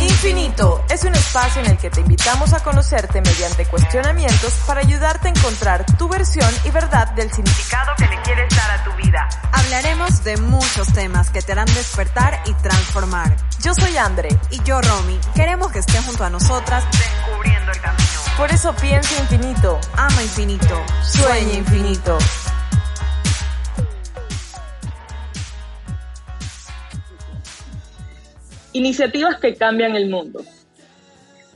Infinito es un espacio en el que te invitamos a conocerte mediante cuestionamientos para ayudarte a encontrar tu versión y verdad del significado que le quieres dar a tu vida. Hablaremos de muchos temas que te harán despertar y transformar. Yo soy Andre. Y yo, Romy. Queremos que estés junto a nosotras descubriendo el camino. Por eso piensa infinito. Ama infinito. Sueña infinito. Iniciativas que cambian el mundo.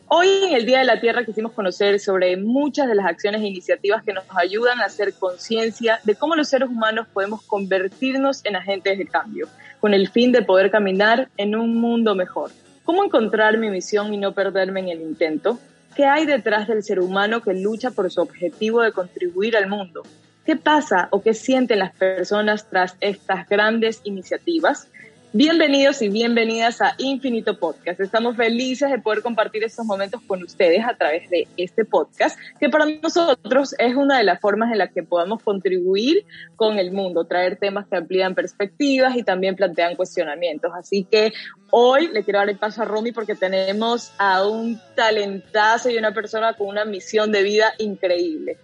Hoy en el Día de la Tierra quisimos conocer sobre muchas de las acciones e iniciativas que nos ayudan a hacer conciencia de cómo los seres humanos podemos convertirnos en agentes de cambio, con el fin de poder caminar en un mundo mejor. ¿Cómo encontrar mi misión y no perderme en el intento? ¿Qué hay detrás del ser humano que lucha por su objetivo de contribuir al mundo? ¿Qué pasa o qué sienten las personas tras estas grandes iniciativas? Bienvenidos y bienvenidas a Infinito Podcast. Estamos felices de poder compartir estos momentos con ustedes a través de este podcast, que para nosotros es una de las formas en las que podamos contribuir con el mundo, traer temas que amplían perspectivas y también plantean cuestionamientos. Así que hoy le quiero dar el paso a Romy porque tenemos a un talentazo y una persona con una misión de vida increíble.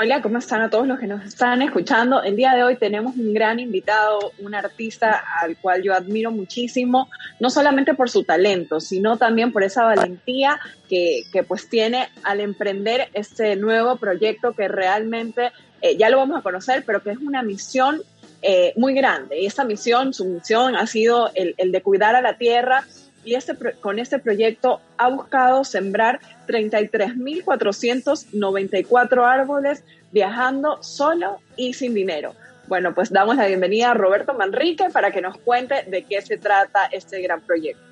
Hola, ¿cómo están a todos los que nos están escuchando? El día de hoy tenemos un gran invitado, un artista al cual yo admiro muchísimo, no solamente por su talento, sino también por esa valentía que, que pues tiene al emprender este nuevo proyecto que realmente eh, ya lo vamos a conocer, pero que es una misión eh, muy grande. Y esta misión, su misión ha sido el, el de cuidar a la tierra y este, con este proyecto ha buscado sembrar 33.494 árboles viajando solo y sin dinero. Bueno, pues damos la bienvenida a Roberto Manrique para que nos cuente de qué se trata este gran proyecto.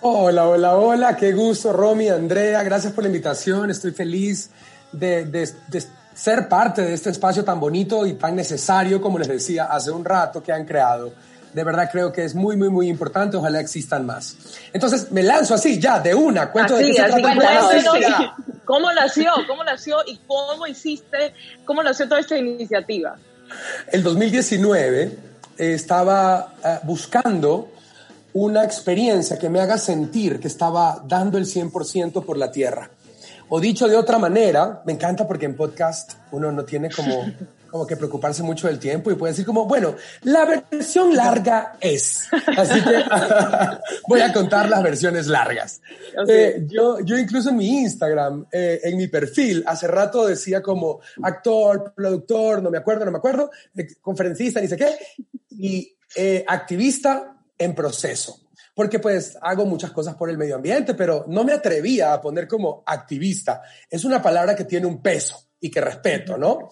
Hola, hola, hola, qué gusto, Romy, Andrea, gracias por la invitación, estoy feliz de, ser parte de este espacio tan bonito y tan necesario, como les decía hace un rato, que han creado de verdad creo que es muy, muy, muy importante. Ojalá existan más. Entonces me lanzo así, ya, de una. Cuento de qué se trata. ¿Cómo nació? ¿Cómo nació y cómo hiciste? ¿Cómo nació toda esta iniciativa? El 2019 eh, estaba eh, buscando una experiencia que me haga sentir que estaba dando el 100% por la tierra. O dicho de otra manera, me encanta porque en podcast uno no tiene como como que preocuparse mucho del tiempo y puede decir como, bueno, la versión larga es. Así que voy a contar las versiones largas. Eh, yo, yo incluso en mi Instagram, eh, en mi perfil, hace rato decía como actor, productor, no me acuerdo, no me acuerdo, conferencista, ni sé qué, y eh, activista en proceso porque pues hago muchas cosas por el medio ambiente, pero no me atrevía a poner como activista. Es una palabra que tiene un peso y que respeto, ¿no?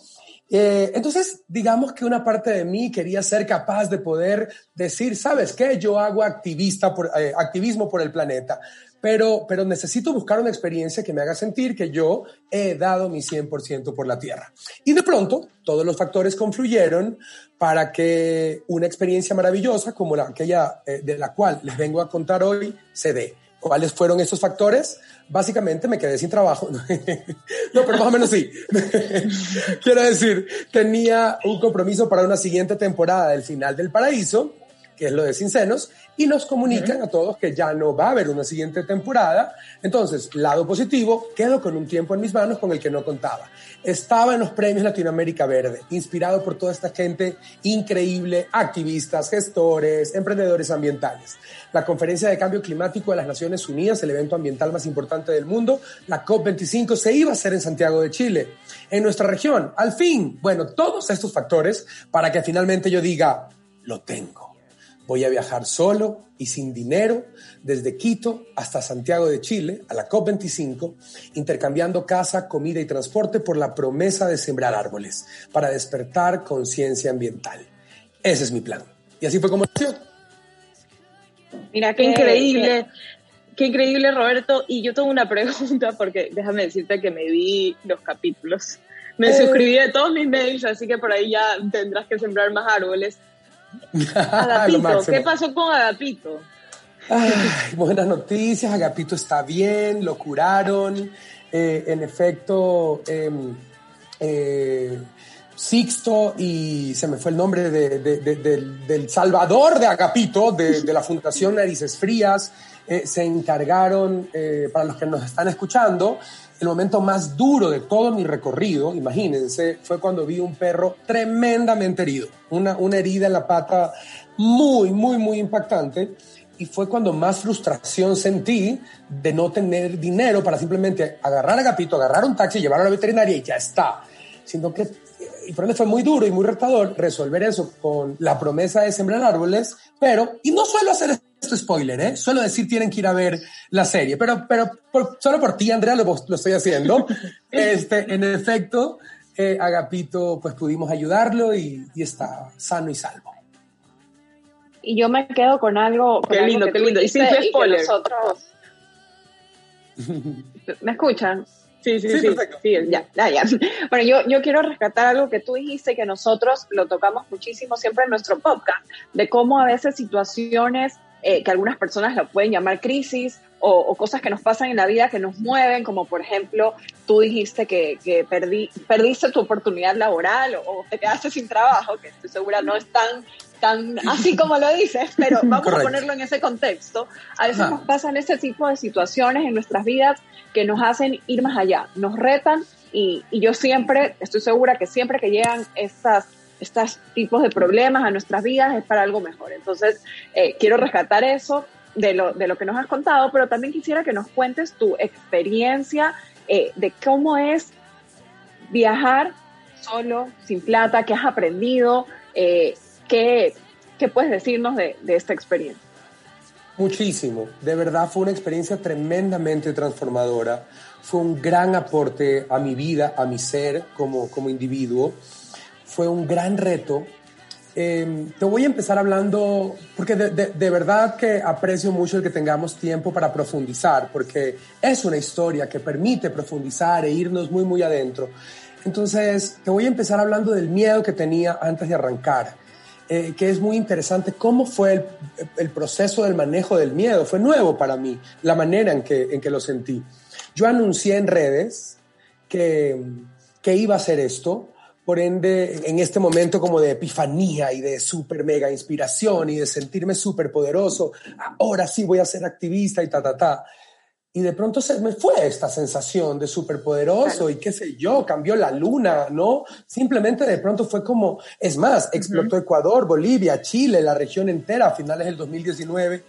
Eh, entonces, digamos que una parte de mí quería ser capaz de poder decir, ¿sabes qué? Yo hago activista eh, activismo por el planeta, pero, pero necesito buscar una experiencia que me haga sentir que yo he dado mi 100% por la Tierra. Y de pronto, todos los factores confluyeron para que una experiencia maravillosa como la, aquella eh, de la cual les vengo a contar hoy se dé. ¿Cuáles fueron esos factores? Básicamente me quedé sin trabajo. no, pero más o menos sí. Quiero decir, tenía un compromiso para una siguiente temporada del final del paraíso, que es lo de Sincenos, y nos comunican a todos que ya no va a haber una siguiente temporada. Entonces, lado positivo, quedo con un tiempo en mis manos con el que no contaba. Estaba en los premios Latinoamérica Verde, inspirado por toda esta gente increíble, activistas, gestores, emprendedores ambientales. La Conferencia de Cambio Climático de las Naciones Unidas, el evento ambiental más importante del mundo, la COP25, se iba a hacer en Santiago de Chile, en nuestra región. Al fin, bueno, todos estos factores para que finalmente yo diga, lo tengo Voy a viajar solo y sin dinero desde Quito hasta Santiago de Chile, a la COP25, intercambiando casa, comida y transporte por la promesa de sembrar árboles para despertar conciencia ambiental. Ese es mi plan. Y así fue como nació. Mira, qué increíble. Qué increíble, Roberto. Y yo tengo una pregunta, porque déjame decirte que me vi los capítulos. Me eh. suscribí a todos mis mails, así que por ahí ya tendrás que sembrar más árboles. Agapito, ¿qué pasó con Agapito? buenas noticias, Agapito está bien, lo curaron. Eh, en efecto, em, eh, Sixto y se me fue el nombre de, de, de, del Salvador de Agapito, de, la Fundación Narices Frías, eh, se encargaron, eh, para los que nos están escuchando, el momento más duro de todo mi recorrido, imagínense, fue cuando vi un perro tremendamente herido, una, una herida en la pata muy, muy, muy impactante. Y fue cuando más frustración sentí de no tener dinero para simplemente agarrar a Agapito, agarrar un taxi, llevarlo a la veterinaria y ya está. Sino que y por ende fue muy duro y muy retador resolver eso con la promesa de sembrar árboles, pero, y no suelo hacer esto spoiler, ¿eh? suelo decir tienen que ir a ver la serie, pero, pero solo por ti, Andrea, lo, lo estoy haciendo. este, en efecto, eh, Agapito, pues pudimos ayudarlo y, y, está sano y salvo. Y yo me quedo con algo. qué lindo, qué lindo. Y sin spoiler. Nosotros... ¿Me escuchan? Sí, sí, sí, perfecto. ya, ya, Bueno, yo, yo quiero rescatar algo que tú dijiste que nosotros lo tocamos muchísimo siempre en nuestro podcast, de cómo a veces situaciones eh, que algunas personas lo pueden llamar crisis o, cosas que nos pasan en la vida que nos mueven, como por ejemplo, tú dijiste que, que perdí, perdiste tu oportunidad laboral o, te quedaste sin trabajo, que estoy segura no es tan, tan así como lo dices, pero vamos a ponerlo en ese contexto. A veces nos pasan ese tipo de situaciones en nuestras vidas que nos hacen ir más allá, nos retan y, y yo siempre, estoy segura que siempre que llegan estas estos tipos de problemas a nuestras vidas es para algo mejor. Entonces, eh, quiero rescatar eso de lo, de lo que nos has contado, pero también quisiera que nos cuentes tu experiencia eh, de cómo es viajar solo, sin plata, qué has aprendido, eh, qué, qué, puedes decirnos de, de esta experiencia. Muchísimo, de verdad fue una experiencia tremendamente transformadora, fue un gran aporte a mi vida, a mi ser como, como individuo fue un gran reto. Em, te voy a empezar hablando, porque de, verdad que aprecio mucho el que tengamos tiempo para profundizar, porque es una historia que permite profundizar e irnos muy, muy adentro. Entonces, te voy a empezar hablando del miedo que tenía antes de arrancar, eh, que es muy interesante. ¿Cómo fue el, el, proceso del manejo del miedo? Fue nuevo para mí, la manera en que, en que lo sentí. Yo anuncié en redes que, que iba a hacer esto, por ende, en este momento como de epifanía y de súper mega inspiración y de sentirme súper poderoso, ahora sí voy a ser activista y ta, ta, ta. Y de pronto se me fue esta sensación de súper poderoso y qué sé yo, cambió la luna, ¿no? Simplemente de pronto fue como, es más, explotó Ecuador, Bolivia, Chile, la región entera a finales del 2019.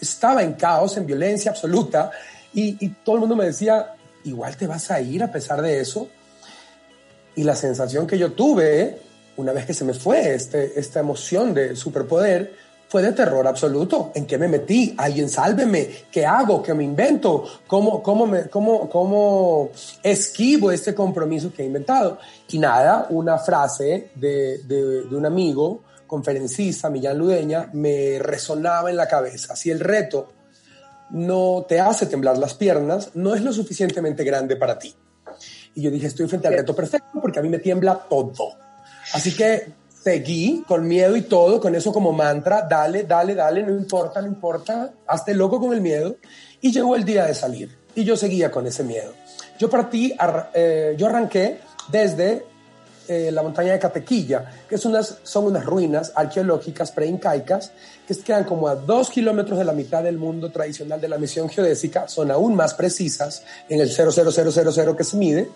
Estaba en caos, en violencia absoluta y, y todo el mundo me decía, igual te vas a ir a pesar de eso. Y la sensación que yo tuve una vez que se me fue este, esta emoción de superpoder fue de terror absoluto. ¿En qué me metí? ¿Alguien sálveme? ¿Qué hago? ¿Qué me invento? ¿Cómo, cómo, me, cómo, cómo esquivo este compromiso que he inventado? Y nada, una frase de, de, de un amigo conferencista, Millán Ludeña, me resonaba en la cabeza. Si el reto no te hace temblar las piernas, no es lo suficientemente grande para ti. Y yo dije, estoy frente al reto perfecto porque a mí me tiembla todo. Así que seguí con miedo y todo, con eso como mantra, dale, dale, dale, no importa, no importa, hazte loco con el miedo. Y llegó el día de salir y yo seguía con ese miedo. Yo partí, eh, yo arranqué desde eh, la montaña de Catequilla, que son unas ruinas arqueológicas preincaicas que quedan como a dos kilómetros de la mitad del mundo tradicional de la misión geodésica, son aún más precisas en el 00000 que se mide,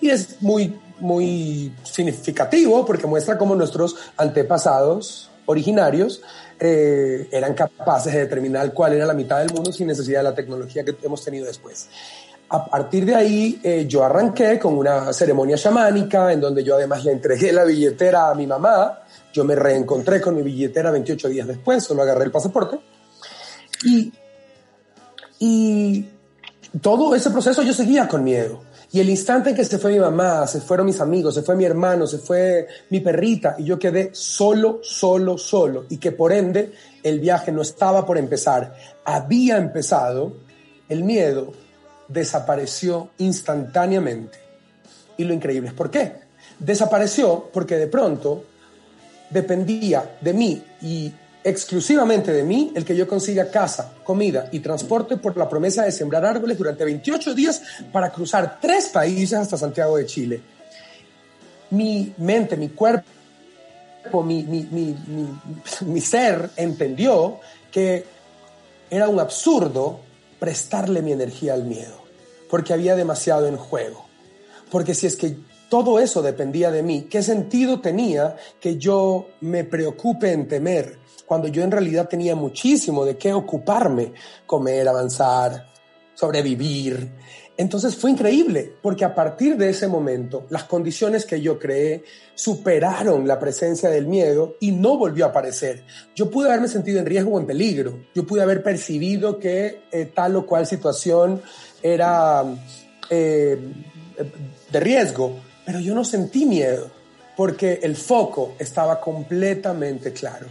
y es muy, muy significativo porque muestra cómo nuestros antepasados originarios eh, eran capaces de determinar cuál era la mitad del mundo sin necesidad de la tecnología que hemos tenido después. A partir de ahí, eh, yo arranqué con una ceremonia chamánica en donde yo además le entregué la billetera a mi mamá. Yo me reencontré con mi billetera 28 días después, solo agarré el pasaporte. Y, y todo ese proceso yo seguía con miedo. Y el instante en que se fue mi mamá, se fueron mis amigos, se fue mi hermano, se fue mi perrita, y yo quedé solo, solo, solo, y que por ende el viaje no estaba por empezar, había empezado, el miedo desapareció instantáneamente. Y lo increíble es por qué. Desapareció porque de pronto dependía de mí y exclusivamente de mí el que yo consiga casa, comida y transporte por la promesa de sembrar árboles durante 28 días para cruzar tres países hasta Santiago de Chile. mi mente, mi cuerpo, mi, mi, mi, mi ser entendió que era un absurdo prestarle mi energía al miedo, porque había demasiado en juego. Porque si es que todo eso dependía de mí, ¿qué sentido tenía que yo me preocupe en temer cuando yo en realidad tenía muchísimo de qué ocuparme? Comer, avanzar, sobrevivir. Entonces fue increíble, porque a partir de ese momento, las condiciones que yo creé superaron la presencia del miedo y no volvió a aparecer. Yo pude haberme sentido en riesgo o en peligro. Yo pude haber percibido que eh, tal o cual situación era eh, de riesgo, pero yo no sentí miedo, porque el foco estaba completamente claro.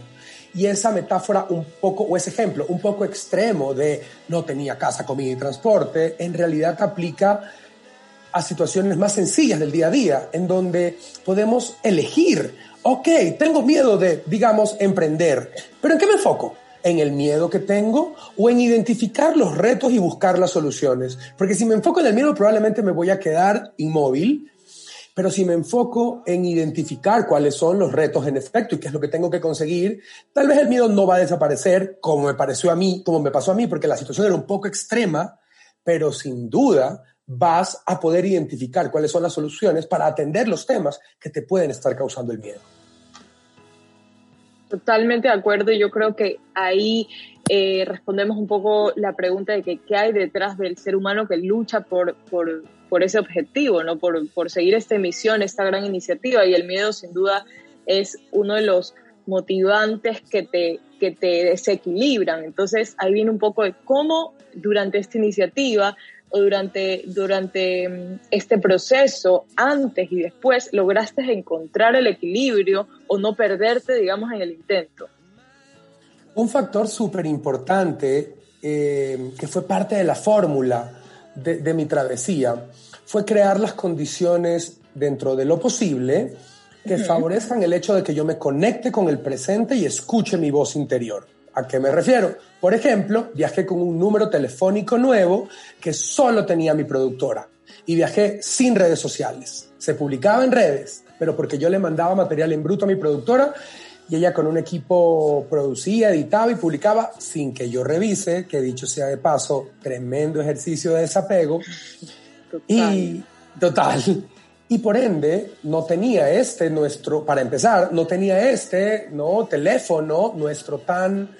Y esa metáfora un poco, o ese ejemplo un poco extremo de no tenía casa, comida y transporte, en realidad aplica a situaciones más sencillas del día a día, en donde podemos elegir, ok, tengo miedo de, digamos, emprender, pero ¿en qué me enfoco? ¿En el miedo que tengo o en identificar los retos y buscar las soluciones? Porque si me enfoco en el miedo probablemente me voy a quedar inmóvil pero si me enfoco en identificar cuáles son los retos en efecto y qué es lo que tengo que conseguir, tal vez el miedo no va a desaparecer como me pareció a mí, como me pasó a mí, porque la situación era un poco extrema, pero sin duda vas a poder identificar cuáles son las soluciones para atender los temas que te pueden estar causando el miedo. Totalmente de acuerdo. Yo creo que ahí eh, respondemos un poco la pregunta de que, qué hay detrás del ser humano que lucha por, por, ese objetivo, ¿no? Por, seguir esta misión, esta gran iniciativa. Y el miedo, sin duda, es uno de los motivantes que te, que te desequilibran. Entonces, ahí viene un poco de cómo durante esta iniciativa o durante, durante mm, este proceso, antes y después, lograste encontrar el equilibrio o no perderte, digamos, en el intento. Un factor súper importante eh, que fue parte de la fórmula de, mi travesía fue crear las condiciones dentro de lo posible que favorezcan el hecho de que yo me conecte con el presente y escuche mi voz interior. ¿A qué me refiero? Por ejemplo, viajé con un número telefónico nuevo que solo tenía mi productora y viajé sin redes sociales. Se publicaba en redes, pero porque yo le mandaba material en bruto a mi productora y ella con un equipo producía, editaba y publicaba sin que yo revise, que dicho sea de paso, tremendo ejercicio de desapego. Y total. Y por ende, no tenía este nuestro, para empezar, no tenía este, ¿no? Teléfono, nuestro tan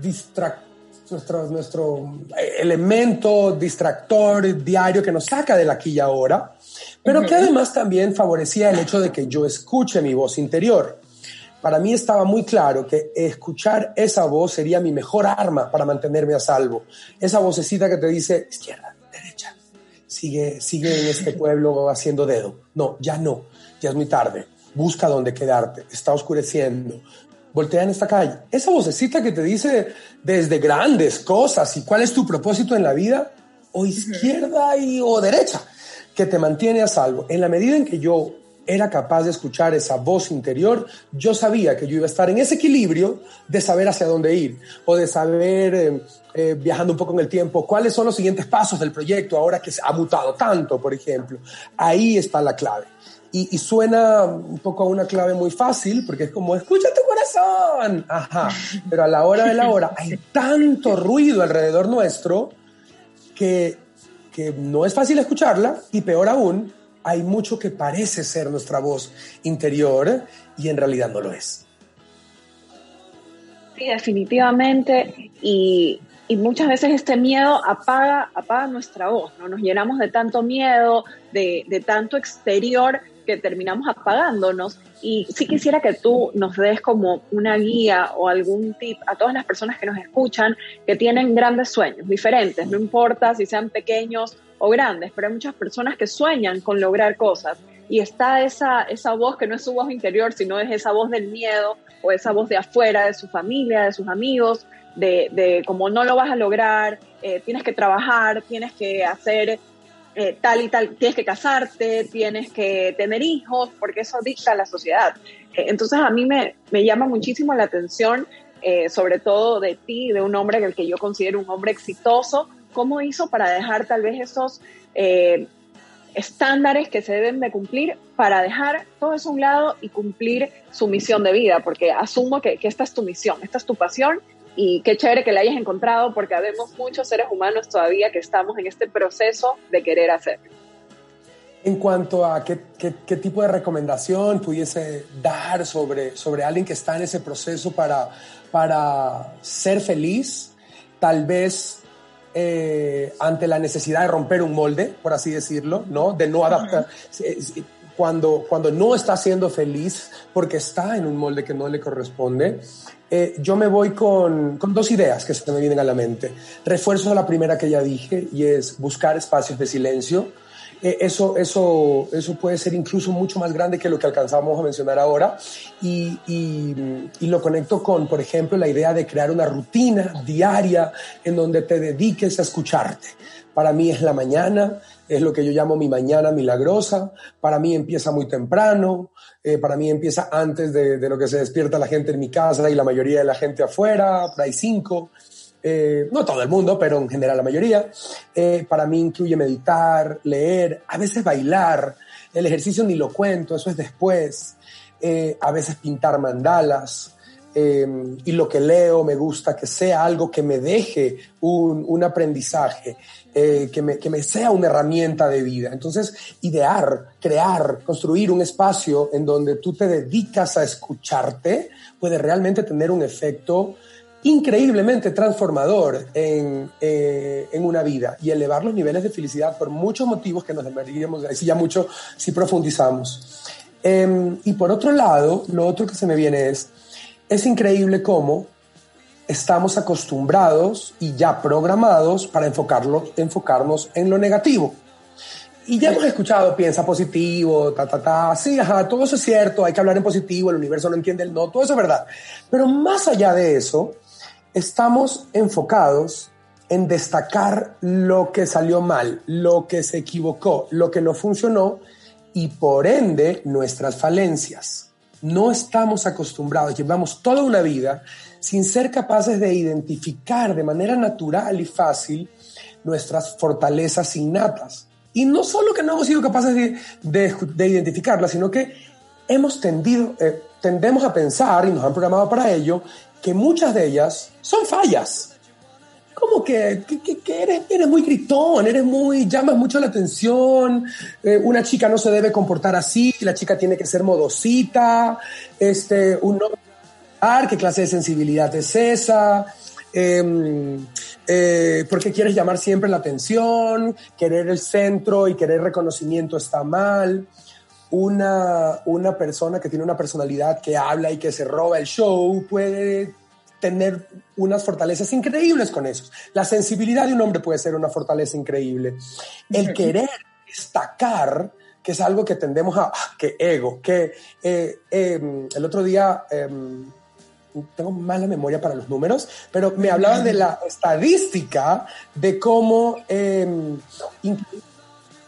distractor nuestro, nuestro eh, elemento distractor diario que nos saca de aquí y ahora, pero que además también favorecía el hecho de que yo escuche mi voz interior para mí estaba muy claro que escuchar esa voz sería mi mejor arma para mantenerme a salvo. Esa vocecita que te dice izquierda, derecha, sigue, sigue en este pueblo haciendo dedo. No, ya no, ya es muy tarde. Busca dónde quedarte, está oscureciendo. Voltea en esta calle. Esa vocecita que te dice desde grandes cosas y cuál es tu propósito en la vida, o izquierda y, o derecha, que te mantiene a salvo. En la medida en que yo era capaz de escuchar esa voz interior, yo sabía que yo iba a estar en ese equilibrio de saber hacia dónde ir o de saber, eh, eh, viajando un poco en el tiempo, cuáles son los siguientes pasos del proyecto ahora que se ha mutado tanto, por ejemplo. Ahí está la clave. Y, suena un poco a una clave muy fácil, porque es como, escucha tu corazón. Ajá. Pero a la hora de la hora hay tanto ruido alrededor nuestro que, que no es fácil escucharla y peor aún, hay mucho que parece ser nuestra voz interior y en realidad no lo es. Sí, definitivamente. Y, muchas veces este miedo apaga, apaga nuestra voz, ¿no? Nos llenamos de tanto miedo, de, de tanto exterior, que terminamos apagándonos. Y sí quisiera que tú nos des como una guía o algún tip a todas las personas que nos escuchan que tienen grandes sueños, diferentes, no importa si sean pequeños o grandes, pero hay muchas personas que sueñan con lograr cosas y está esa, esa voz que no es su voz interior, sino es esa voz del miedo o esa voz de afuera, de su familia, de sus amigos, de, de cómo no lo vas a lograr, eh, tienes que trabajar, tienes que hacer eh, tal y tal, tienes que casarte, tienes que tener hijos, porque eso dicta la sociedad. Eh, entonces a mí me, me, llama muchísimo la atención, sobre todo de ti, de un hombre el que yo considero un hombre exitoso, ¿Cómo hizo para dejar tal vez esos, eh, estándares que se deben de cumplir para dejar todo eso a un lado y cumplir su misión de vida, porque asumo que, que esta es tu misión, esta es tu pasión y qué chévere que la hayas encontrado porque habemos muchos seres humanos todavía que estamos en este proceso de querer hacerlo. En cuanto a qué, qué, tipo de recomendación pudiese dar sobre, sobre alguien que está en ese proceso para, para ser feliz, tal vez eh, ante la necesidad de romper un molde, por así decirlo, ¿no? De no adaptar. Cuando, cuando no está siendo feliz porque está en un molde que no le corresponde, eh, yo me voy con, con, dos ideas que se me vienen a la mente. Refuerzo la primera que ya dije y es buscar espacios de silencio eh, eso, eso, eso puede ser incluso mucho más grande que lo que alcanzamos a mencionar ahora. Y, y, lo conecto con, por ejemplo, la idea de crear una rutina diaria en donde te dediques a escucharte. Para mí es la mañana, es lo que yo llamo mi mañana milagrosa. Para mí empieza muy temprano, eh, para mí empieza antes de, de, lo que se despierta la gente en mi casa y la mayoría de la gente afuera, por ahí cinco. Eh, no todo el mundo, pero en general la mayoría. Eh, para mí incluye meditar, leer, a veces bailar. El ejercicio ni lo cuento, eso es después. A veces pintar mandalas. Y lo que leo me gusta que sea algo que me deje un, un aprendizaje, que me, que, me, sea una herramienta de vida. Entonces, idear, crear, construir un espacio en donde tú te dedicas a escucharte puede realmente tener un efecto increíblemente transformador en, eh, en, una vida y elevar los niveles de felicidad por muchos motivos que nos deberíamos decir ya mucho si profundizamos. Em, y por otro lado, lo otro que se me viene es, es increíble cómo estamos acostumbrados y ya programados para enfocarlo, enfocarnos en lo negativo. Y ya hemos escuchado, piensa positivo, ta, ta, ta, sí, ajá, todo eso es cierto, hay que hablar en positivo, el universo no entiende el no, todo eso es verdad. Pero más allá de eso, estamos enfocados en destacar lo que salió mal, lo que se equivocó, lo que no funcionó y por ende nuestras falencias. No estamos acostumbrados, llevamos toda una vida sin ser capaces de identificar de manera natural y fácil nuestras fortalezas innatas. Y no solo que no hemos sido capaces de, de, identificarlas, sino que hemos tendido, eh, tendemos a pensar, y nos han programado para ello, que muchas de ellas son fallas. Como que, que, eres, eres, muy gritón, eres muy, llamas mucho la atención, eh, una chica no se debe comportar así, la chica tiene que ser modosita, este, un qué clase de sensibilidad es esa, eh, eh, porque quieres llamar siempre la atención, querer el centro y querer reconocimiento está mal. Una, una persona que tiene una personalidad que habla y que se roba el show puede tener unas fortalezas increíbles con eso. La sensibilidad de un hombre puede ser una fortaleza increíble. El querer destacar, que es algo que tendemos a, ah, que ego, que eh, em, el otro día, em, tengo mala memoria para los números, pero me hablaban de la estadística de cómo eh,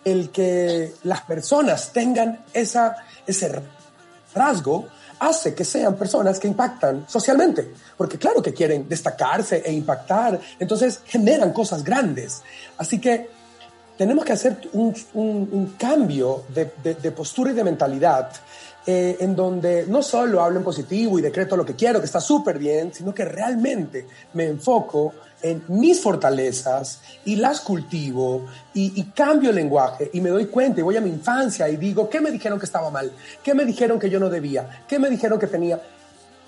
el que las personas tengan esa, ese rasgo hace que sean personas que impactan socialmente, porque claro que quieren destacarse e impactar, entonces generan cosas grandes. Así que tenemos que hacer un, cambio de, postura y de mentalidad eh, en donde no solo hablo en positivo y decreto lo que quiero, que está súper bien, sino que realmente me enfoco en mis fortalezas y las cultivo y, cambio el lenguaje y me doy cuenta y voy a mi infancia y digo, ¿qué me dijeron que estaba mal? ¿Qué me dijeron que yo no debía? ¿Qué me dijeron que tenía?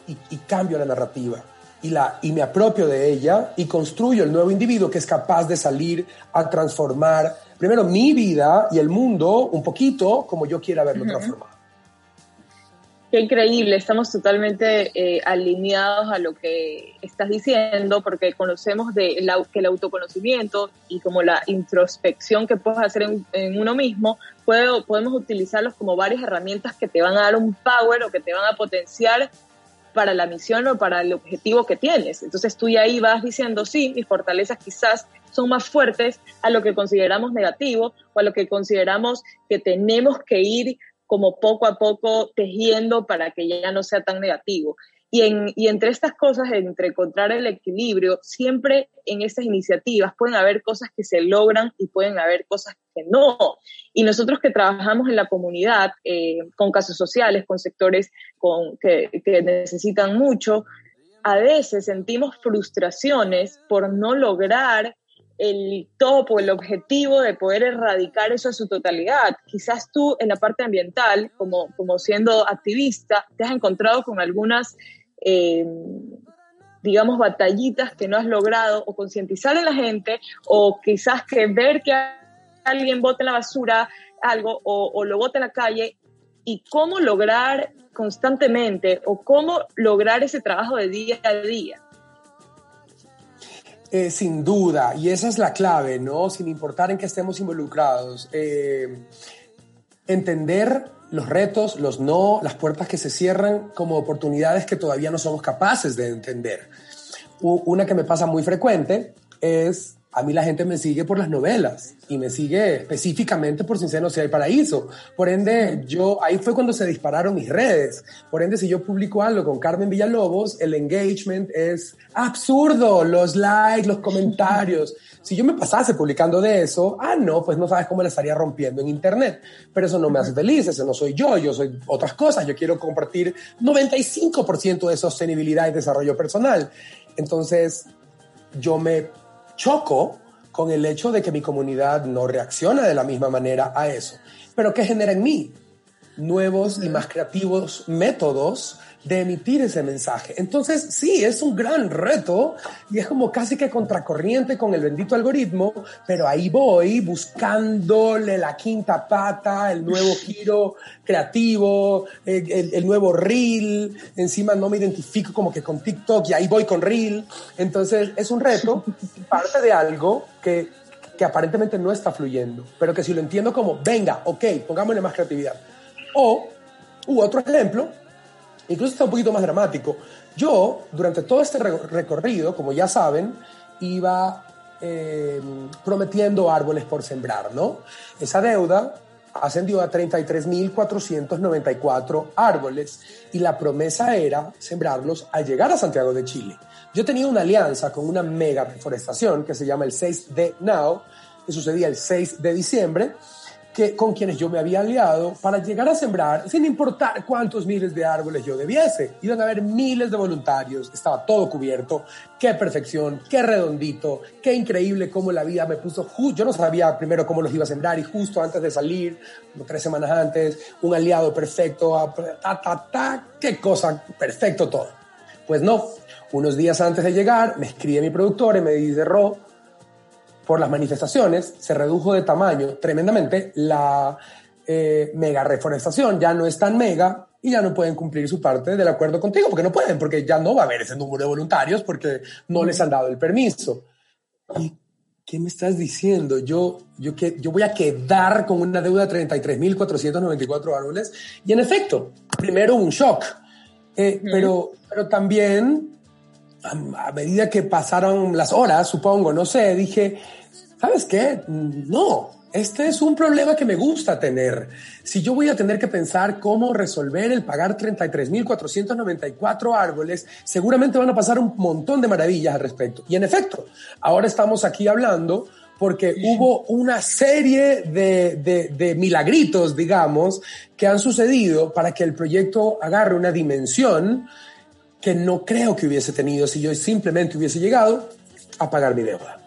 Y, cambio la narrativa y, la, y me apropio de ella y construyo el nuevo individuo que es capaz de salir a transformar primero mi vida y el mundo un poquito como yo quiera verlo transformado. Qué increíble, estamos totalmente eh, alineados a lo que estás diciendo, porque conocemos de que el autoconocimiento y como la introspección que puedes hacer en, uno mismo, puede, podemos utilizarlos como varias herramientas que te van a dar un power o que te van a potenciar para la misión o para el objetivo que tienes. Entonces tú ya ahí vas diciendo, sí, mis fortalezas quizás son más fuertes a lo que consideramos negativo o a lo que consideramos que tenemos que ir como poco a poco tejiendo para que ya no sea tan negativo. Y, en, y entre estas cosas, entre encontrar el equilibrio, siempre en estas iniciativas pueden haber cosas que se logran y pueden haber cosas que no. Y nosotros que trabajamos en la comunidad, eh, con casos sociales, con sectores con, que, que necesitan mucho, a veces sentimos frustraciones por no lograr el topo, el objetivo de poder erradicar eso en su totalidad. Quizás tú en la parte ambiental, como, como siendo activista, te has encontrado con algunas, eh, digamos, batallitas que no has logrado o concientizar a la gente o quizás que ver que alguien bote en la basura algo o, o lo bote en la calle y cómo lograr constantemente o cómo lograr ese trabajo de día a día. Eh, sin duda, y esa es la clave, ¿no? Sin importar en qué estemos involucrados. Eh, entender los retos, los no, las puertas que se cierran como oportunidades que todavía no somos capaces de entender. Una que me pasa muy frecuente es a mí la gente me sigue por las novelas y me sigue específicamente por Sin Seno Si Hay Paraíso. Por ende, yo, ahí fue cuando se dispararon mis redes. Por ende, si yo publico algo con Carmen Villalobos, el engagement es absurdo, los likes, los comentarios. Si yo me pasase publicando de eso, ah, no, pues no sabes cómo le estaría rompiendo en Internet. Pero eso no me hace feliz, ese no soy yo, yo soy otras cosas. Yo quiero compartir 95% de sostenibilidad y desarrollo personal. Entonces, yo me choco con el hecho de que mi comunidad no reacciona de la misma manera a eso. Pero ¿qué genera en mí? Nuevos y más creativos métodos de emitir ese mensaje. Entonces, sí, es un gran reto y es como casi que contracorriente con el bendito algoritmo, pero ahí voy buscándole la quinta pata, el nuevo giro creativo, el, nuevo reel. Encima no me identifico como que con TikTok y ahí voy con reel. Entonces, es un reto, parte de algo que, que aparentemente no está fluyendo, pero que si lo entiendo como, venga, ok, pongámosle más creatividad. O, u otro ejemplo, Incluso está un poquito más dramático. Yo, durante todo este recorrido, como ya saben, iba eh, prometiendo árboles por sembrar, ¿no? Esa deuda ascendió a 33.494 árboles y la promesa era sembrarlos al llegar a Santiago de Chile. Yo tenía una alianza con una mega reforestación que se llama el 6 de Now, que sucedía el 6 de diciembre, que, con quienes yo me había aliado para llegar a sembrar, sin importar cuántos miles de árboles yo debiese. Iban a haber miles de voluntarios, estaba todo cubierto. Qué perfección, qué redondito, qué increíble cómo la vida me puso. Yo no sabía primero cómo los iba a sembrar y justo antes de salir, tres semanas antes, un aliado perfecto, ta, ta, ta, qué cosa, perfecto todo. Pues no, unos días antes de llegar, me escribe mi productor y me dice, Ro, por las manifestaciones, se redujo de tamaño tremendamente la eh, mega reforestación, ya no es tan mega y ya no pueden cumplir su parte del acuerdo contigo, porque no pueden, porque ya no va a haber ese número de voluntarios porque no les han dado el permiso. ¿Y qué me estás diciendo? Yo, yo, que, yo voy a quedar con una deuda de 33.494 árboles. Y en efecto, primero un shock, eh, pero, pero también a, medida que pasaron las horas, supongo, no sé, dije, ¿sabes qué? No, este es un problema que me gusta tener. Si yo voy a tener que pensar cómo resolver el pagar 33.494 árboles, seguramente van a pasar un montón de maravillas al respecto. Y en efecto, ahora estamos aquí hablando porque hubo una serie de, de, de, milagritos, digamos, que han sucedido para que el proyecto agarre una dimensión que no creo que hubiese tenido si yo simplemente hubiese llegado a pagar mi deuda.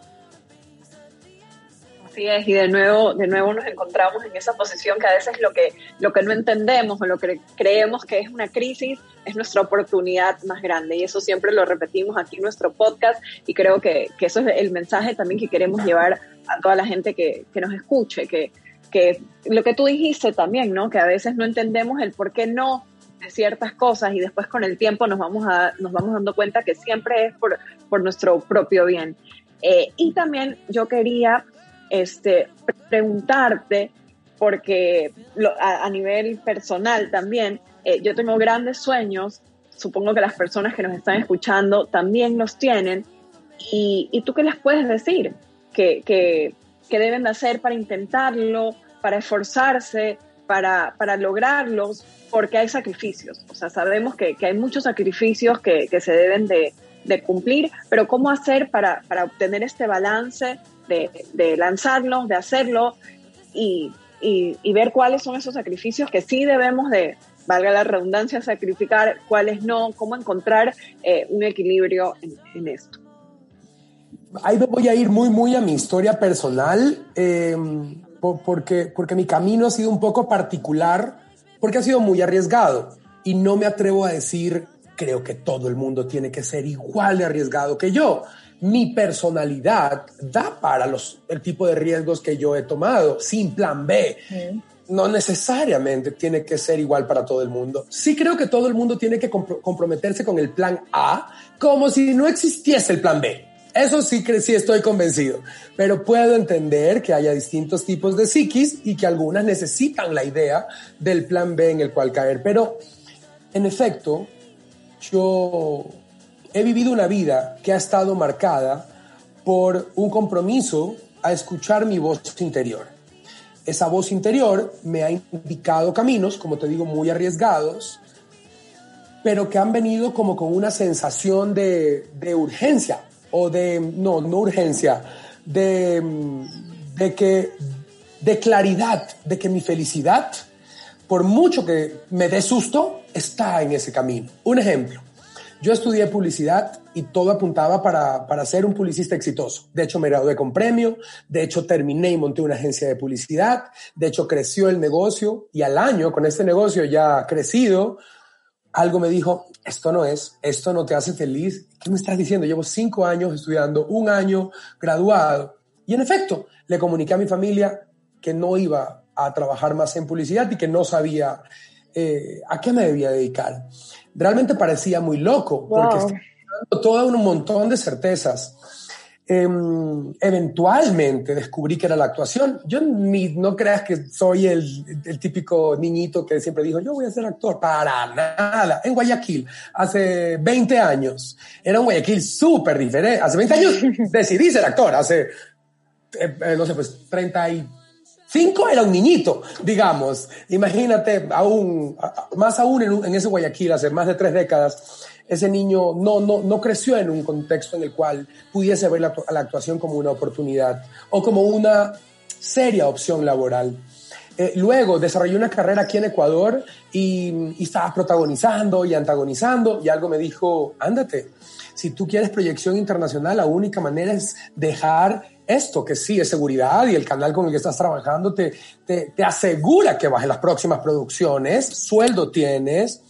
Así es, y de nuevo, de nuevo nos encontramos en esa posición que a veces lo que, lo que no entendemos o lo que creemos que es una crisis es nuestra oportunidad más grande. Y eso siempre lo repetimos aquí en nuestro podcast y creo que, que eso es el mensaje también que queremos llevar a toda la gente que, que nos escuche, que, que lo que tú dijiste también, ¿no? Que a veces no entendemos el por qué no ciertas cosas y después con el tiempo nos vamos, a, nos vamos dando cuenta que siempre es por, por nuestro propio bien. Eh, y también yo quería este, preguntarte, porque a, nivel personal también, eh, yo tengo grandes sueños, supongo que las personas que nos están escuchando también los tienen, y, y tú qué les puedes decir que, que, que deben de hacer para intentarlo, para esforzarse, para, para lograrlos porque hay sacrificios. O sea, sabemos que, que hay muchos sacrificios que, que se deben de, de, cumplir, pero ¿cómo hacer para, para obtener este balance de, de de hacerlo y, y, ver cuáles son esos sacrificios que sí debemos de, valga la redundancia, sacrificar, cuáles no, cómo encontrar eh, un equilibrio en, esto? Ahí me voy a ir muy, muy a mi historia personal, eh, porque, porque mi camino ha sido un poco particular porque ha sido muy arriesgado y no me atrevo a decir, creo que todo el mundo tiene que ser igual de arriesgado que yo. Mi personalidad da para los, el tipo de riesgos que yo he tomado, sin plan B. No necesariamente tiene que ser igual para todo el mundo. Sí creo que todo el mundo tiene que comprometerse con el plan A como si no existiese el plan B. Eso sí, sí estoy convencido, pero puedo entender que haya distintos tipos de psiquis y que algunas necesitan la idea del plan B en el cual caer. Pero, en efecto, yo he vivido una vida que ha estado marcada por un compromiso a escuchar mi voz interior. Esa voz interior me ha indicado caminos, como te digo, muy arriesgados, pero que han venido como con una sensación de, de urgencia o de, no, no urgencia, de, de que, de claridad, de que mi felicidad, por mucho que me dé susto, está en ese camino. Un ejemplo, yo estudié publicidad y todo apuntaba para, para ser un publicista exitoso. De hecho, me gradué con premio, de hecho, terminé y monté una agencia de publicidad, de hecho, creció el negocio y al año, con este negocio ya crecido, algo me dijo, esto no es, esto no te hace feliz. ¿Qué me estás diciendo? Llevo cinco años estudiando, un año graduado. Y en efecto, le comuniqué a mi familia que no iba a trabajar más en publicidad y que no sabía eh, a qué me debía dedicar. Realmente parecía muy loco, porque estaba dando todo un montón de certezas. Eh, eventualmente descubrí que era la actuación. Yo ni, no creas que soy el, el, típico niñito que siempre dijo, yo voy a ser actor. Para nada. En Guayaquil, hace 20 años, era un Guayaquil súper diferente. Hace 20 años decidí ser actor. Hace, eh, no sé, pues 35 era un niñito, digamos. Imagínate, aún, más aún en, ese Guayaquil, hace más de tres décadas ese niño no, no, no creció en un contexto en el cual pudiese ver la, la actuación como una oportunidad o como una seria opción laboral. Eh, luego desarrollé una carrera aquí en Ecuador y, y, protagonizando y antagonizando y algo me dijo, ándate, si tú quieres proyección internacional, la única manera es dejar esto, que sí es seguridad y el canal con el que estás trabajando te, te, te asegura que vas en las próximas producciones, sueldo tienes,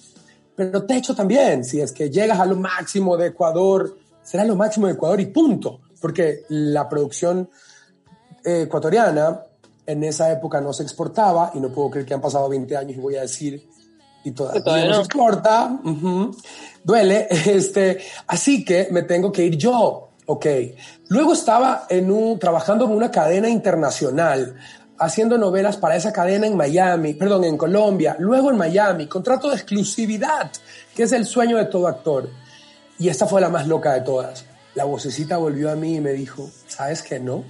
pero techo también, si es que llegas a lo máximo de Ecuador, será lo máximo de Ecuador y punto, porque la producción eh, ecuatoriana en esa época no se exportaba y no puedo creer que han pasado 20 años y voy a decir y todavía, todavía no. se exporta, uh -huh. duele, este, así que me tengo que ir yo, ok. Luego estaba en un, trabajando en una cadena internacional, haciendo novelas para esa cadena en Miami, perdón, en Colombia, luego en Miami, contrato de exclusividad, que es el sueño de todo actor. Y esta fue la más loca de todas. La vocecita volvió a mí y me dijo, ¿sabes qué no?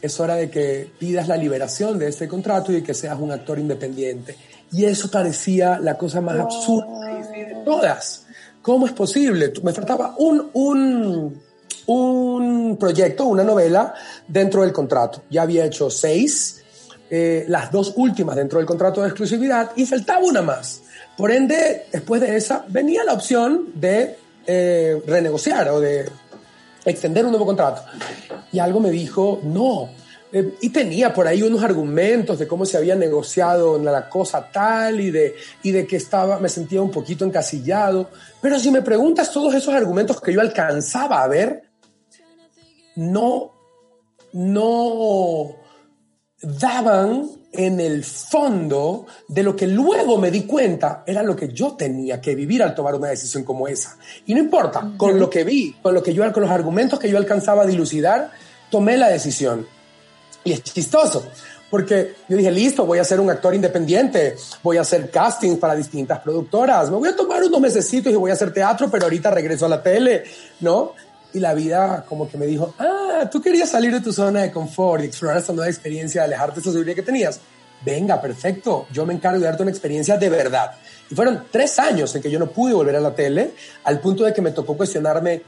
Es hora de que pidas la liberación de este contrato y que seas un actor independiente. Y eso parecía la cosa más absurda de todas. ¿Cómo es posible? Me faltaba un, un, un proyecto, una novela dentro del contrato. Ya había hecho seis, eh, las dos últimas dentro del contrato de exclusividad y faltaba una más. Por ende, después de esa, venía la opción de eh, renegociar o de extender un nuevo contrato. Y algo me dijo, no. Eh, y tenía por ahí unos argumentos de cómo se había negociado la cosa tal y de, y de que estaba, me sentía un poquito encasillado. Pero si me preguntas todos esos argumentos que yo alcanzaba a ver, no, no daban en el fondo de lo que luego me di cuenta era lo que yo tenía que vivir al tomar una decisión como esa. Y no importa, con lo que vi, con lo que yo, con los argumentos que yo alcanzaba a dilucidar, tomé la decisión. Y es chistoso, porque yo dije, listo, voy a ser un actor independiente, voy a hacer castings para distintas productoras, me voy a tomar unos mesecitos y voy a hacer teatro, pero ahorita regreso a la tele, ¿no? y la vida como que me dijo, ah, tú querías salir de tu zona de confort y explorar esta nueva experiencia, alejarte de esa seguridad que tenías. venga, perfecto, yo me encargo de darte una experiencia de verdad. Y fueron tres años en que yo no pude volver a la tele, al punto de que me tocó cuestionarme,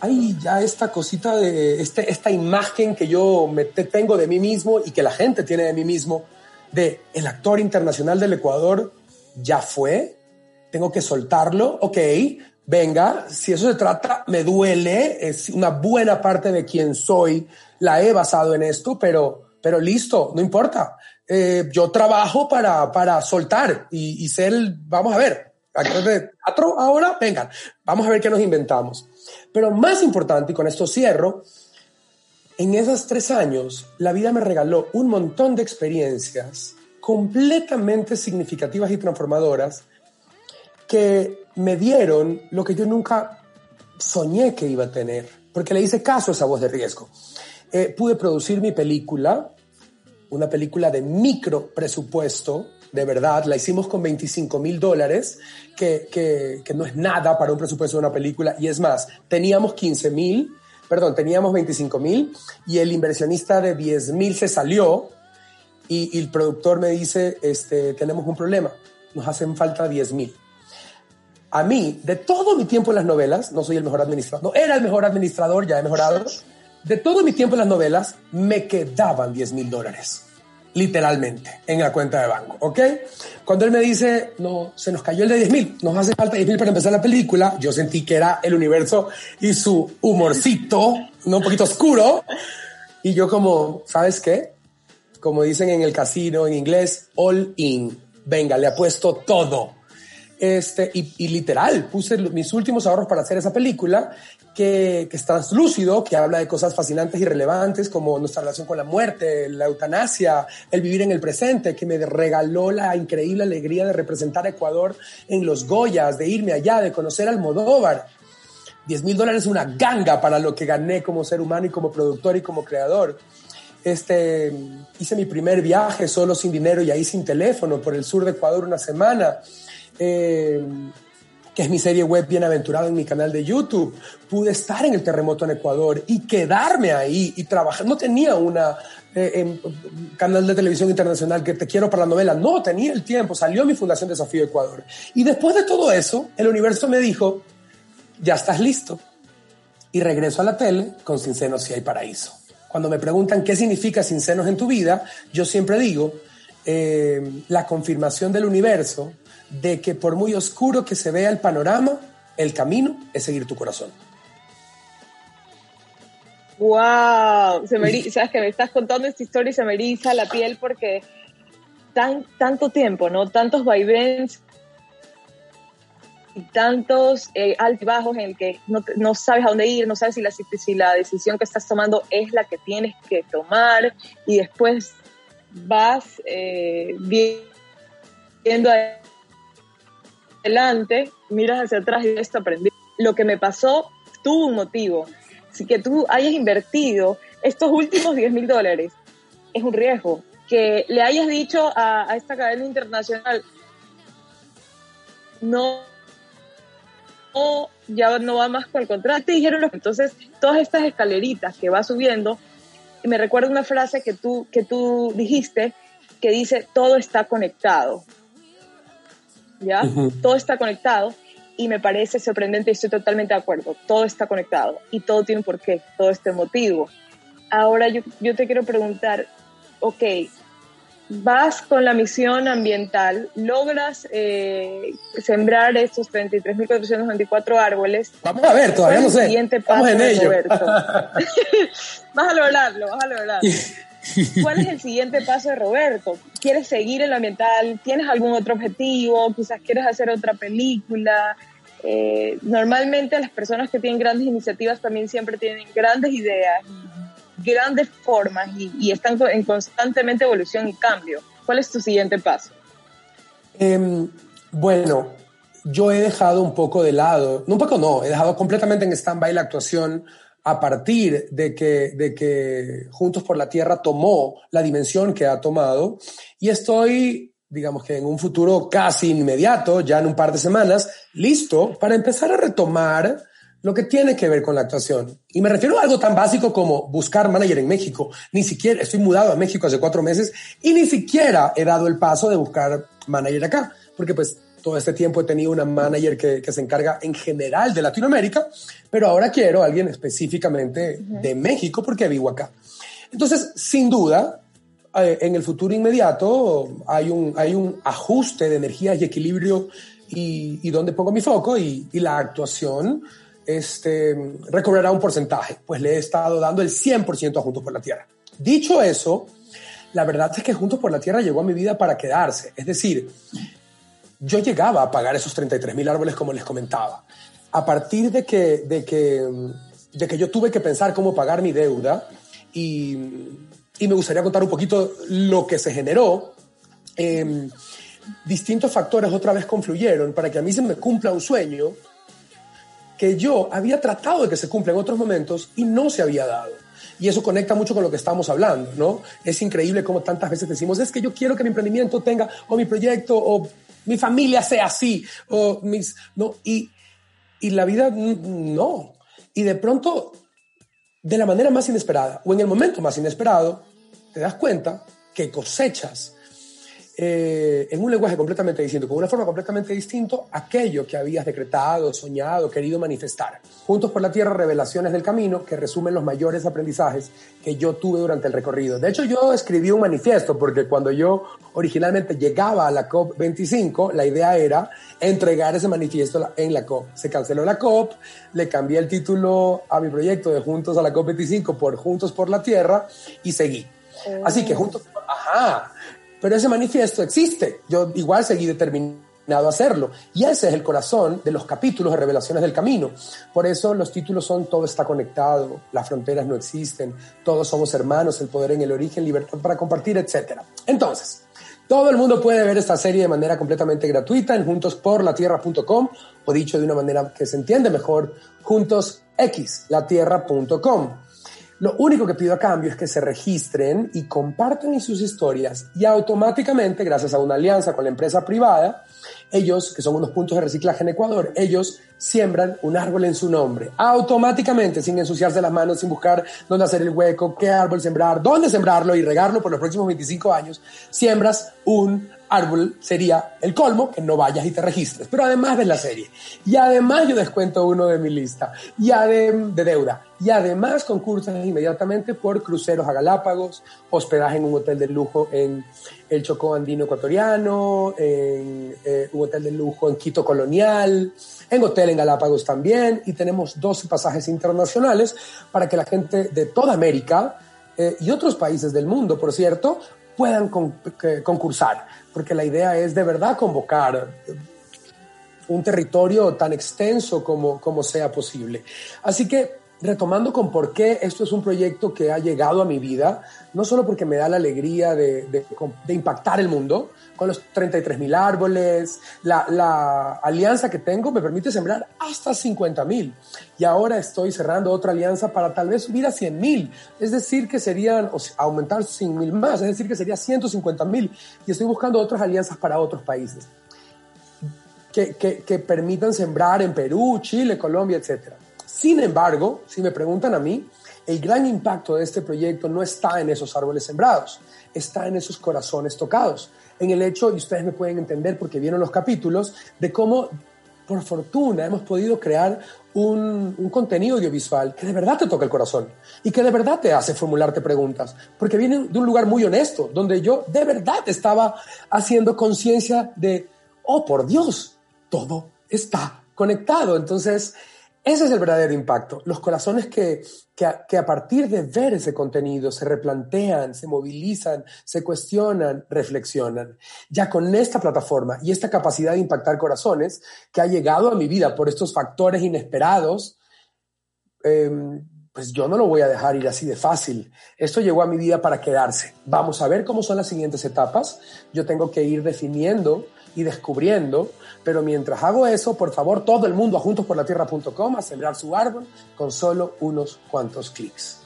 ay, ya esta cosita de este, esta imagen que yo me tengo de mí mismo y que la gente tiene de mí mismo, de el actor internacional del Ecuador, ya fue, tengo que soltarlo, ok, venga, si eso se trata, me duele, es una buena parte de quien soy, la he basado en esto, pero, pero listo, no importa. Eh, yo trabajo para, para soltar y, y ser, vamos a ver, actor de teatro ahora, venga, vamos a ver qué nos inventamos. Pero más importante, y con esto cierro, en esos tres años, la vida me regaló un montón de experiencias completamente significativas y transformadoras que me dieron lo que yo nunca soñé que iba a tener, porque le hice caso a esa voz de riesgo. Eh, pude producir mi película, una película de micro presupuesto, de verdad, la hicimos con 25 mil dólares, que, que, que, no es nada para un presupuesto de una película, y es más, teníamos 15 mil, perdón, teníamos 25 mil, y el inversionista de 10 mil se salió, y, el productor me dice, este, tenemos un problema, nos hacen falta 10 mil. A mí, de todo mi tiempo en las novelas, no soy el mejor administrador, no era el mejor administrador, ya he mejorado, de todo mi tiempo en las novelas, me quedaban 10 mil dólares literalmente, en la cuenta de banco, ¿ok? Cuando él me dice, no, se nos cayó el de 10 mil, nos hace falta 10 mil para empezar la película, yo sentí que era el universo y su humorcito, ¿no? un poquito oscuro, y yo como, ¿sabes qué? Como dicen en el casino en inglés, all in, venga, le apuesto todo. Este, y, y literal, puse mis últimos ahorros para hacer esa película que, que, es translúcido, que habla de cosas fascinantes y relevantes como nuestra relación con la muerte, la eutanasia, el vivir en el presente, que me regaló la increíble alegría de representar a Ecuador en los Goyas, de irme allá, de conocer al Modóvar. 10 mil dólares es una ganga para lo que gané como ser humano y como productor y como creador. Este, hice mi primer viaje solo sin dinero y ahí sin teléfono por el sur de Ecuador una semana. Eh, que es mi serie web Bienaventurado en mi canal de YouTube. Pude estar en el terremoto en Ecuador y quedarme ahí y trabajar. No tenía una eh, canal de televisión internacional que te quiero para la novela. No, tenía el tiempo. Salió mi Fundación Desafío Ecuador. Y después de todo eso, el universo me dijo, ya estás listo. Y regreso a la tele con Sin Senos si hay paraíso. Cuando me preguntan qué significa Sin Senos en tu vida, yo siempre digo, eh, la confirmación del universo de que por muy oscuro que se vea el panorama, el camino es seguir tu corazón. ¡Wow! Se me sabes que me estás contando esta historia y se me eriza la piel porque tan, tanto tiempo, ¿no? Tantos vaivenes y tantos eh, altibajos en el que no, no, sabes a dónde ir, no sabes si la, si la decisión que estás tomando es la que tienes que tomar y después vas eh, viendo adelante, miras hacia atrás y esto aprendí. Lo que me pasó tuvo un motivo. Así que tú hayas invertido estos últimos 10 mil dólares es un riesgo. Que le hayas dicho a, a esta cadena internacional, no, no, ya no va más con el contrato. Te dijeron entonces todas estas escaleritas que va subiendo, me recuerda una frase que tú, que tú dijiste que dice, todo está conectado. ¿ya? Uh -huh. Todo está conectado y me parece sorprendente y estoy totalmente de acuerdo. Todo está conectado y todo tiene un porqué, todo este motivo. Ahora yo, yo te quiero preguntar, ok, vas con la misión ambiental, logras eh, sembrar estos 33.424 árboles. Vamos a ver, todavía no sé. Siguiente paso Vamos en ello. Roberto. vas a lograrlo, vas a lograrlo. ¿Cuál es el siguiente paso de Roberto? ¿Quieres seguir en lo ambiental? ¿Tienes algún otro objetivo? Quizás quieres hacer otra película. Eh, normalmente las personas que tienen grandes iniciativas también siempre tienen grandes ideas, grandes formas y, y están en constantemente evolución y cambio. ¿Cuál es tu siguiente paso? Eh, bueno, yo he dejado un poco de lado, no un poco no, he dejado completamente en stand-by la actuación a partir de que, de que Juntos por la Tierra tomó la dimensión que ha tomado y estoy, digamos que en un futuro casi inmediato, ya en un par de semanas, listo para empezar a retomar lo que tiene que ver con la actuación. Y me refiero a algo tan básico como buscar manager en México. Ni siquiera, estoy mudado a México hace cuatro meses y ni siquiera he dado el paso de buscar manager acá, porque pues todo este tiempo he tenido una manager que, que se encarga en general de Latinoamérica, pero ahora quiero a alguien específicamente de México porque vivo acá. Entonces, sin duda, eh, en el futuro inmediato hay un, hay un ajuste de energías y equilibrio y, y dónde pongo mi foco y, y la actuación este, recobrará un porcentaje, pues le he estado dando el 100% a Juntos por la Tierra. Dicho eso, la verdad es que Juntos por la Tierra llegó a mi vida para quedarse. Es decir, yo llegaba a pagar esos 33 mil árboles como les comentaba. A partir de que, de, que, de que yo tuve que pensar cómo pagar mi deuda y, y me gustaría contar un poquito lo que se generó, eh, distintos factores otra vez confluyeron para que a mí se me cumpla un sueño que yo había tratado de que se cumpla en otros momentos y no se había dado. Y eso conecta mucho con lo que estamos hablando, ¿no? Es increíble cómo tantas veces decimos, es que yo quiero que mi emprendimiento tenga, o mi proyecto, o mi familia sea así, o mis, no, y, y la vida no. Y de pronto, de la manera más inesperada, o en el momento más inesperado, te das cuenta que cosechas eh, en un lenguaje completamente distinto, con una forma completamente distinta, aquello que habías decretado, soñado, querido manifestar. Juntos por la Tierra, revelaciones del camino que resumen los mayores aprendizajes que yo tuve durante el recorrido. De hecho, yo escribí un manifiesto porque cuando yo originalmente llegaba a la COP25, la idea era entregar ese manifiesto en la COP. Se canceló la COP, le cambié el título a mi proyecto de Juntos a la COP25 por Juntos por la Tierra y seguí. Así que juntos, ajá, pero ese manifiesto existe. Yo igual seguí determinado a hacerlo. Y ese es el corazón de los capítulos de Revelaciones del Camino. Por eso los títulos son Todo está conectado, las fronteras no existen, todos somos hermanos, el poder en el origen, libertad para compartir, etc. Entonces, todo el mundo puede ver esta serie de manera completamente gratuita en juntosporlatierra.com o dicho de una manera que se entiende mejor, juntosxlatierra.com. Lo único que pido a cambio es que se registren y compartan sus historias y automáticamente, gracias a una alianza con la empresa privada, ellos, que son unos puntos de reciclaje en Ecuador, ellos siembran un árbol en su nombre, automáticamente, sin ensuciarse las manos, sin buscar dónde hacer el hueco, qué árbol sembrar, dónde sembrarlo y regarlo por los próximos 25 años, siembras un árbol sería el colmo, que no vayas y te registres. Pero además de la serie, y además yo descuento uno de mi lista, y de, de deuda, y además concursas inmediatamente por cruceros a Galápagos, hospedaje en un hotel de lujo en el Chocó Andino Ecuatoriano, en eh, un hotel de lujo en Quito Colonial, en hotel en Galápagos también, y tenemos 12 pasajes internacionales para que la gente de toda América eh, y otros países del mundo, por cierto, puedan con, concursar, porque la idea es de verdad convocar un territorio tan extenso como, como sea posible. Así que retomando con por qué esto es un proyecto que ha llegado a mi vida, no solo porque me da la alegría de, de, impactar el mundo, con los 33 mil árboles, la, la, alianza que tengo me permite sembrar hasta 50 mil. Y ahora estoy cerrando otra alianza para tal vez subir a 100 mil, es decir, que serían, o aumentar 100 mil más, es decir, que sería 150 mil. Y estoy buscando otras alianzas para otros países que, que, que permitan sembrar en Perú, Chile, Colombia, etcétera. Sin embargo, si me preguntan a mí, el gran impacto de este proyecto no está en esos árboles sembrados, está en esos corazones tocados, en el hecho, y ustedes me pueden entender porque vieron los capítulos, de cómo, por fortuna, hemos podido crear un, un, contenido audiovisual que de verdad te toca el corazón y que de verdad te hace formularte preguntas, porque viene de un lugar muy honesto, donde yo de verdad estaba haciendo conciencia de, oh, por Dios, todo está conectado. Entonces, ese es el verdadero impacto. Los corazones que, que, a, partir de ver ese contenido se replantean, se movilizan, se cuestionan, reflexionan. Ya con esta plataforma y esta capacidad de impactar corazones que ha llegado a mi vida por estos factores inesperados, eh, pues yo no lo voy a dejar ir así de fácil. Esto llegó a mi vida para quedarse. Vamos a ver cómo son las siguientes etapas. Yo tengo que ir definiendo y descubriendo, pero mientras hago eso, por favor, todo el mundo a juntosporlatierra.com a sembrar su árbol con solo unos cuantos clics.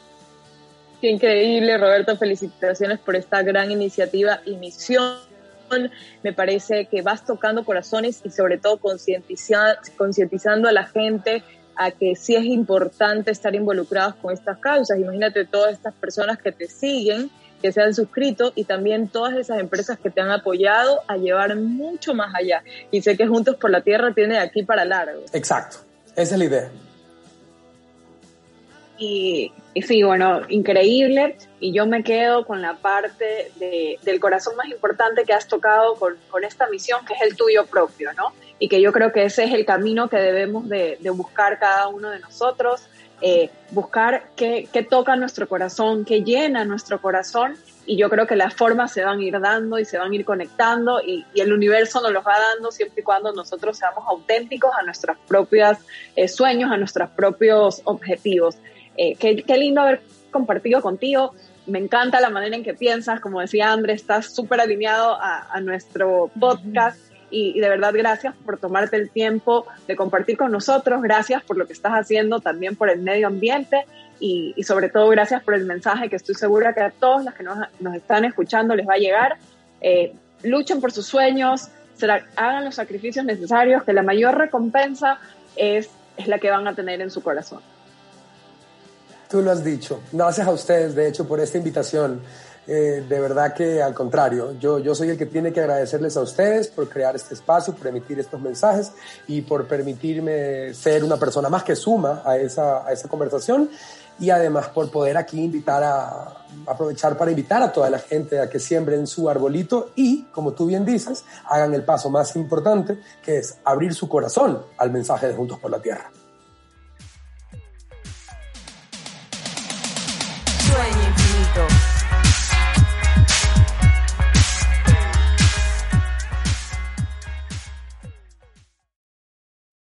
Qué increíble, Roberto. Felicitaciones por esta gran iniciativa y misión. Me parece que vas tocando corazones y sobre todo concientizando a la gente a que sí es importante estar involucrados con estas causas. Imagínate todas estas personas que te siguen, que se han suscrito y también todas esas empresas que te han apoyado a llevar mucho más allá. Y sé que Juntos por la Tierra tiene aquí para largo. Exacto, esa es la idea. Y, sí, bueno, increíble. Y yo me quedo con la parte del corazón más importante que has tocado con, esta misión, que es el tuyo propio, ¿no? Y que yo creo que ese es el camino que debemos de, buscar cada uno de nosotros, eh, buscar qué, toca nuestro corazón, qué llena nuestro corazón. Y yo creo que las formas se van a ir dando y se van a ir conectando y, el universo nos los va dando siempre y cuando nosotros seamos auténticos a nuestros propios eh, sueños, a nuestros propios objetivos. Eh, qué, lindo haber compartido contigo. Me encanta la manera en que piensas, como decía Andrés, estás súper alineado a, nuestro podcast y, de verdad gracias por tomarte el tiempo de compartir con nosotros, gracias por lo que estás haciendo también por el medio ambiente y, sobre todo gracias por el mensaje que estoy segura que a todos los que nos, están escuchando les va a llegar. Eh, luchen por sus sueños, hagan los sacrificios necesarios, que la mayor recompensa es, es la que van a tener en su corazón. Tú lo has dicho. Gracias a ustedes, de hecho, por esta invitación. Eh, de verdad que al contrario, yo, yo soy el que tiene que agradecerles a ustedes por crear este espacio, por emitir estos mensajes y por permitirme ser una persona más que suma a esa, a esa conversación y además por poder aquí invitar a aprovechar para invitar a toda la gente a que siembren su arbolito y, como tú bien dices, hagan el paso más importante que es abrir su corazón al mensaje de Juntos por la Tierra.